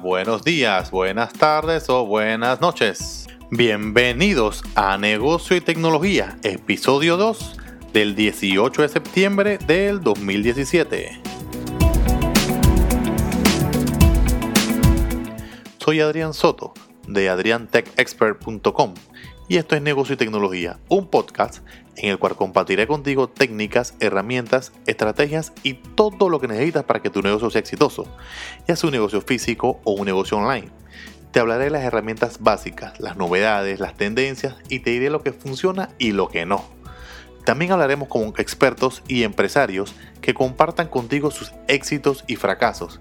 Buenos días, buenas tardes o buenas noches. Bienvenidos a Negocio y Tecnología, episodio 2 del 18 de septiembre del 2017. Soy Adrián Soto de adriantechexpert.com y esto es Negocio y Tecnología, un podcast en el cual compartiré contigo técnicas, herramientas, estrategias y todo lo que necesitas para que tu negocio sea exitoso, ya sea un negocio físico o un negocio online. Te hablaré de las herramientas básicas, las novedades, las tendencias y te diré lo que funciona y lo que no. También hablaremos con expertos y empresarios que compartan contigo sus éxitos y fracasos,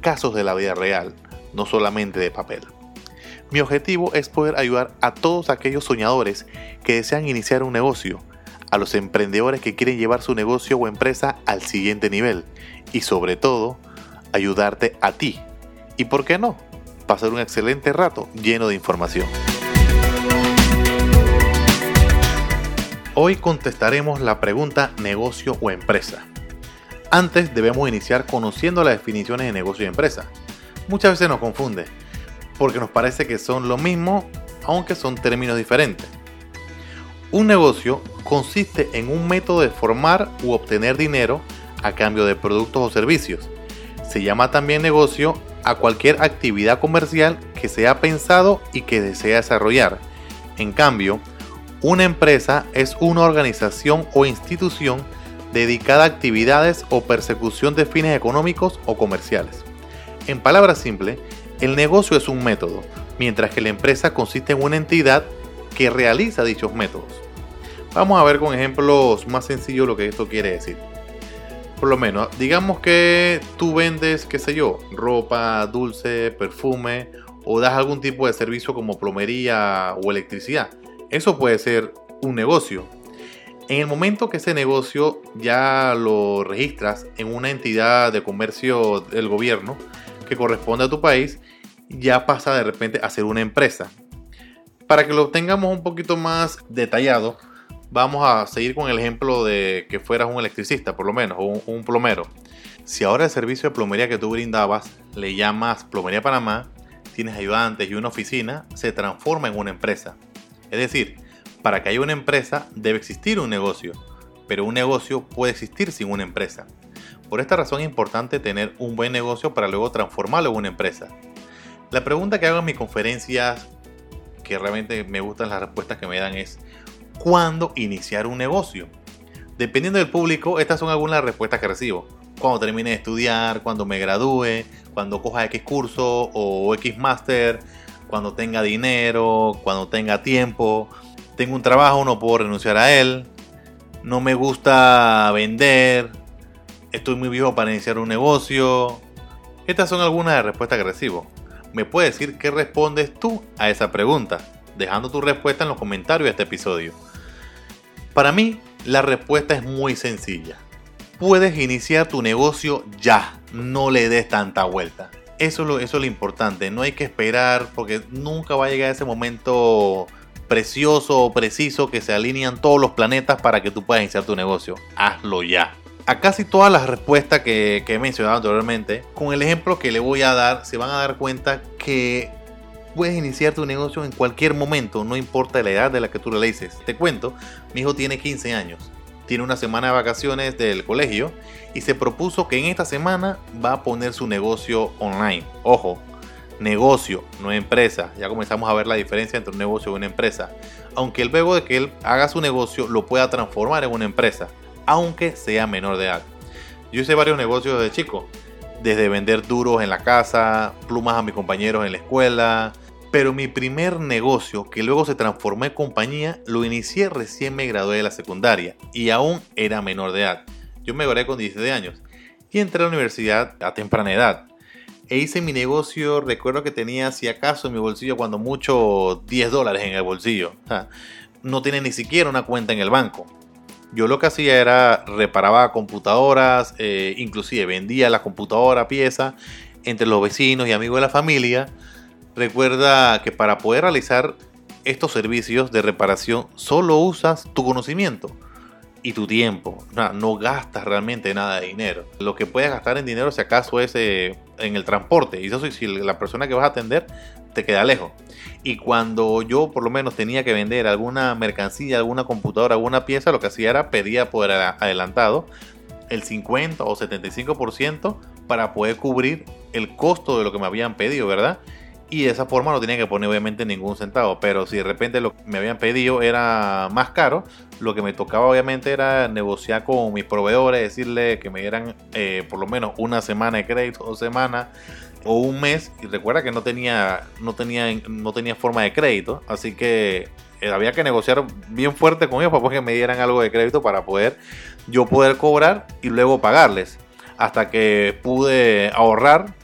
casos de la vida real, no solamente de papel. Mi objetivo es poder ayudar a todos aquellos soñadores que desean iniciar un negocio, a los emprendedores que quieren llevar su negocio o empresa al siguiente nivel y sobre todo ayudarte a ti. Y por qué no, pasar un excelente rato lleno de información. Hoy contestaremos la pregunta negocio o empresa. Antes debemos iniciar conociendo las definiciones de negocio y empresa. Muchas veces nos confunde porque nos parece que son lo mismo, aunque son términos diferentes. Un negocio consiste en un método de formar u obtener dinero a cambio de productos o servicios. Se llama también negocio a cualquier actividad comercial que se ha pensado y que desea desarrollar. En cambio, una empresa es una organización o institución dedicada a actividades o persecución de fines económicos o comerciales. En palabras simples, el negocio es un método, mientras que la empresa consiste en una entidad que realiza dichos métodos. Vamos a ver con ejemplos más sencillos lo que esto quiere decir. Por lo menos, digamos que tú vendes, qué sé yo, ropa, dulce, perfume o das algún tipo de servicio como plomería o electricidad. Eso puede ser un negocio. En el momento que ese negocio ya lo registras en una entidad de comercio del gobierno, que corresponde a tu país, ya pasa de repente a ser una empresa. Para que lo tengamos un poquito más detallado, vamos a seguir con el ejemplo de que fueras un electricista, por lo menos, o un, plomero. Si ahora el servicio de plomería que tú brindabas le llamas Plomería Panamá, tienes ayudantes y una oficina, se transforma en una empresa. Es decir, para que haya una empresa debe existir un negocio, pero un negocio puede existir sin una empresa. Por esta razón es importante tener un buen negocio para luego transformarlo en una empresa. La pregunta que hago en mis conferencias, que realmente me gustan las respuestas que me dan, es ¿cuándo iniciar un negocio? Dependiendo del público, estas son algunas respuestas que recibo. Cuando termine de estudiar, cuando me gradúe, cuando coja X curso o X máster, cuando tenga dinero, cuando tenga tiempo, tengo un trabajo, no puedo renunciar a él, no me gusta vender, estoy muy viejo para iniciar un negocio. Estas son algunas de las respuestas que recibo. ¿Me puedes decir qué respondes tú a esa pregunta? Dejando tu respuesta en los comentarios de este episodio. Para mí, la respuesta es muy sencilla. Puedes iniciar tu negocio ya, no le des tanta vuelta. Eso es, lo, eso es lo importante, no hay que esperar porque nunca va a llegar ese momento precioso o preciso que se alinean todos los planetas para que tú puedas iniciar tu negocio. Hazlo ya a casi todas las respuestas que, he mencionado anteriormente, con el ejemplo que le voy a dar, se van a dar cuenta que puedes iniciar tu negocio en cualquier momento, no importa la edad de la que tú le dices. Te cuento, mi hijo tiene 15 años, tiene una semana de vacaciones del colegio y se propuso que en esta semana va a poner su negocio online. Ojo, negocio, no empresa. Ya comenzamos a ver la diferencia entre un negocio y una empresa. Aunque luego de que él haga su negocio lo pueda transformar en una empresa aunque sea menor de edad. Yo hice varios negocios desde chico, desde vender duros en la casa, plumas a mis compañeros en la escuela, pero mi primer negocio, que luego se transformó en compañía, lo inicié recién me gradué de la secundaria y aún era menor de edad. Yo me gradué con 16 años y entré a la universidad a temprana edad. E hice mi negocio, recuerdo que tenía si acaso en mi bolsillo cuando mucho 10 dólares en el bolsillo. no tiene ni siquiera una cuenta en el banco. Yo lo que hacía era reparaba computadoras, eh, inclusive vendía la computadora pieza entre los vecinos y amigos de la familia. Recuerda que para poder realizar estos servicios de reparación solo usas tu conocimiento. y tu tiempo. No, no, gastas realmente nada de dinero. Lo que puedes gastar en dinero, si acaso, es eh, en el transporte. Y eso si la persona que vas a atender te queda lejos. Y cuando yo por lo menos tenía que vender alguna mercancía, alguna computadora, alguna pieza, lo que hacía era pedía por adelantado el 50 o 75% para poder cubrir el costo de lo que me habían pedido, ¿verdad? Y de esa forma no tenía que poner obviamente ningún centavo. Pero si de repente lo que me habían pedido era más caro, lo que me tocaba obviamente era negociar con mis proveedores, decirle que me dieran eh, por lo menos una semana de crédito o semana o un mes. Y recuerda que no tenía, no tenía, no tenía forma de crédito. Así que eh, había que negociar bien fuerte con ellos para que me dieran algo de crédito para poder yo poder cobrar y luego pagarles. Hasta que pude ahorrar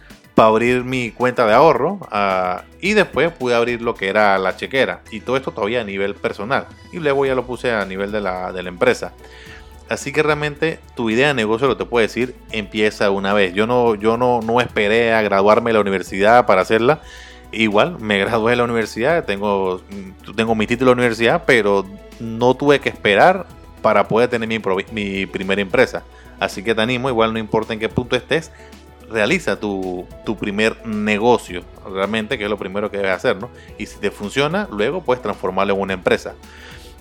para abrir mi cuenta de ahorro ah, y después pude abrir lo que era la chequera. Y todo esto todavía a nivel personal. Y luego ya lo puse a nivel de la, de la empresa. Así que realmente tu idea de negocio, lo te puedo decir, empieza una vez. Yo no, yo no, no esperé a graduarme de la universidad para hacerla. Igual, me gradué de la universidad, tengo, tengo mi título de universidad, pero no tuve que esperar para poder tener mi, mi primera empresa. Así que te animo, igual no importa en qué punto estés, realiza tu, tu, primer negocio, realmente, que es lo primero que debes hacer, ¿no? Y si te funciona, luego puedes transformarlo en una empresa.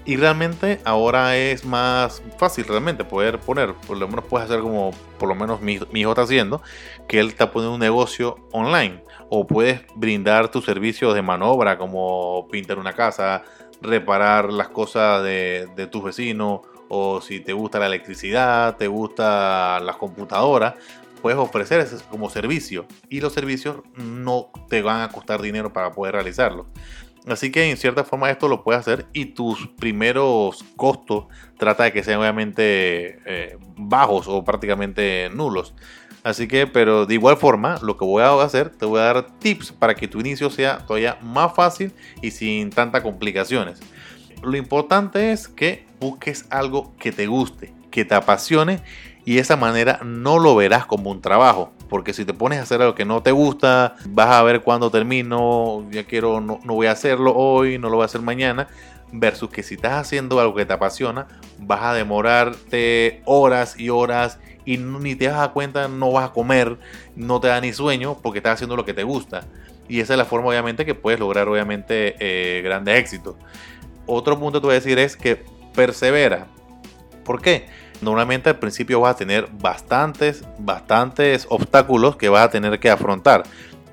Y realmente ahora es más fácil realmente poder poner, por lo menos puedes hacer como por lo menos mi, hijo está haciendo, que él está poniendo un negocio online. O puedes brindar tus servicios de manobra como pintar una casa, reparar las cosas de, de tus vecinos, o si te gusta la electricidad, te gusta las computadoras, puedes ofrecer eso como servicio. Y los servicios no te van a costar dinero para poder realizarlo. Así que en cierta forma esto lo puedes hacer y tus primeros costos trata de que sean obviamente eh, bajos o prácticamente nulos. Así que, pero de igual forma, lo que voy a hacer, te voy a dar tips para que tu inicio sea todavía más fácil y sin tantas complicaciones. Lo importante es que busques algo que te guste, que te apasione y de esa manera no lo verás como un trabajo. Porque si te pones a hacer algo que no te gusta, vas a ver cuándo termino, ya quiero, no, no voy a hacerlo hoy, no lo voy a hacer mañana. Versus que si estás haciendo algo que te apasiona, vas a demorarte horas y horas y ni te das cuenta, no vas a comer, no te da ni sueño porque estás haciendo lo que te gusta. Y esa es la forma obviamente que puedes lograr obviamente eh, grandes éxitos. Otro punto que te voy a decir es que persevera. ¿Por qué? Normalmente al principio vas a tener bastantes, bastantes obstáculos que vas a tener que afrontar.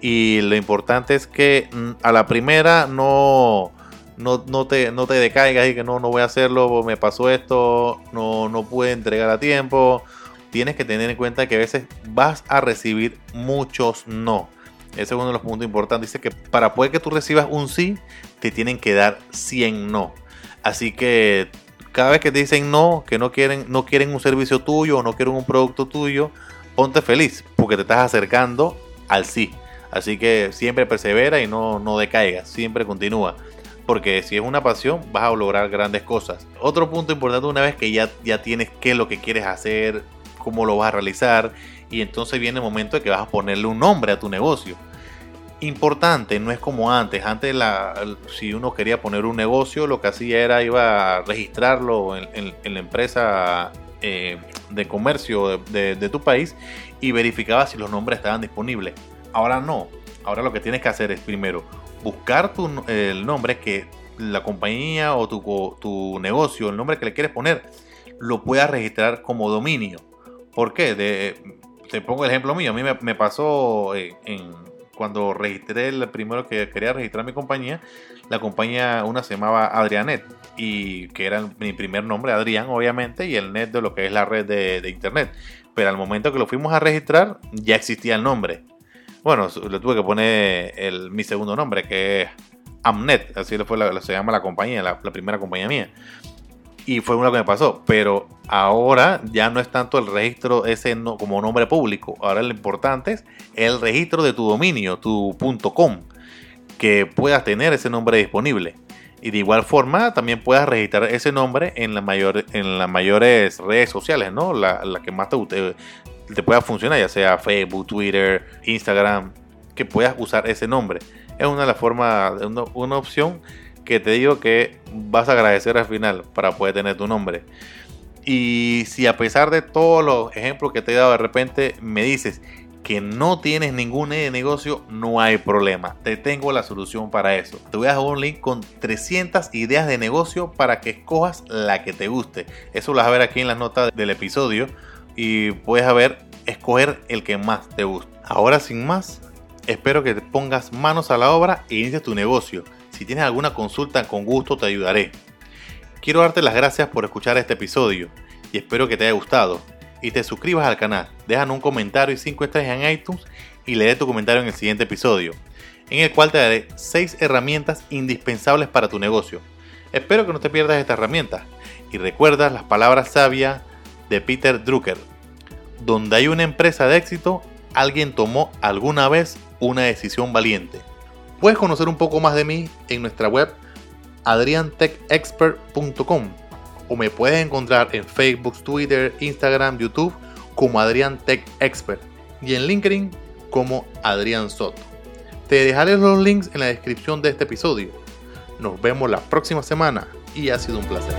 Y lo importante es que mm, a la primera no, no, te, no te decaigas y que no, no voy a hacerlo, me pasó esto, no, no pude entregar a tiempo. Tienes que tener en cuenta que a veces vas a recibir muchos no. Ese es uno de los puntos importantes. Dice que para poder que tú recibas un sí, te tienen que dar 100 no. Así que cada vez que te dicen no, que no quieren, no quieren un servicio tuyo o no quieren un producto tuyo, ponte feliz porque te estás acercando al sí. Así que siempre persevera y no, no decaigas, siempre continúa. Porque si es una pasión, vas a lograr grandes cosas. Otro punto importante, una vez que ya, ya tienes qué es lo que quieres hacer, cómo lo vas a realizar, y entonces viene el momento de que vas a ponerle un nombre a tu negocio importante, no es como antes. Antes, la, si uno quería poner un negocio, lo que hacía era iba a registrarlo en, la empresa eh, de comercio de, tu país y verificaba si los nombres estaban disponibles. Ahora no. Ahora lo que tienes que hacer es primero buscar tu, el nombre que la compañía o tu, tu negocio, el nombre que le quieres poner, lo puedas registrar como dominio. ¿Por qué? te pongo el ejemplo mío. A mí me, pasó en cuando registré el primero que quería registrar mi compañía, la compañía una se llamaba Adrianet y que era mi primer nombre, Adrián obviamente, y el net de lo que es la red de, internet. Pero al momento que lo fuimos a registrar ya existía el nombre. Bueno, le tuve que poner mi segundo nombre, que es Amnet, así fue la, se llama la compañía, la primera compañía mía y fue uno que me pasó. Pero ahora ya no es tanto el registro ese como nombre público. Ahora lo importante es el registro de tu dominio, tu .com, que puedas tener ese nombre disponible. Y de igual forma también puedas registrar ese nombre en, la mayor, en las mayores redes sociales, ¿no? La, que más te, te pueda funcionar, ya sea Facebook, Twitter, Instagram, que puedas usar ese nombre. Es una de las formas, una, una opción que te digo que vas a agradecer al final para poder tener tu nombre. Y si a pesar de todos los ejemplos que te he dado de repente me dices que no tienes ningún negocio, no hay problema. Te tengo la solución para eso. Te voy a dejar un link con 300 ideas de negocio para que escojas la que te guste. Eso lo vas a ver aquí en las notas del episodio y puedes ver, escoger el que más te guste. Ahora sin más, espero que te pongas manos a la obra e inicies tu negocio. Si tienes alguna consulta, con gusto te ayudaré. Quiero darte las gracias por escuchar este episodio y espero que te haya gustado y te suscribas al canal. Dejan un comentario y 5 estrellas en iTunes y leeré tu comentario en el siguiente episodio, en el cual te daré 6 herramientas indispensables para tu negocio. Espero que no te pierdas esta herramienta y recuerda las palabras sabias de Peter Drucker. Donde hay una empresa de éxito, alguien tomó alguna vez una decisión valiente. Puedes conocer un poco más de mí en nuestra web adriantechexpert.com o me puedes encontrar en Facebook, Twitter, Instagram, YouTube como Adrián Tech Expert y en LinkedIn como Adrián Soto. Te dejaré los links en la descripción de este episodio. Nos vemos la próxima semana y ha sido un placer.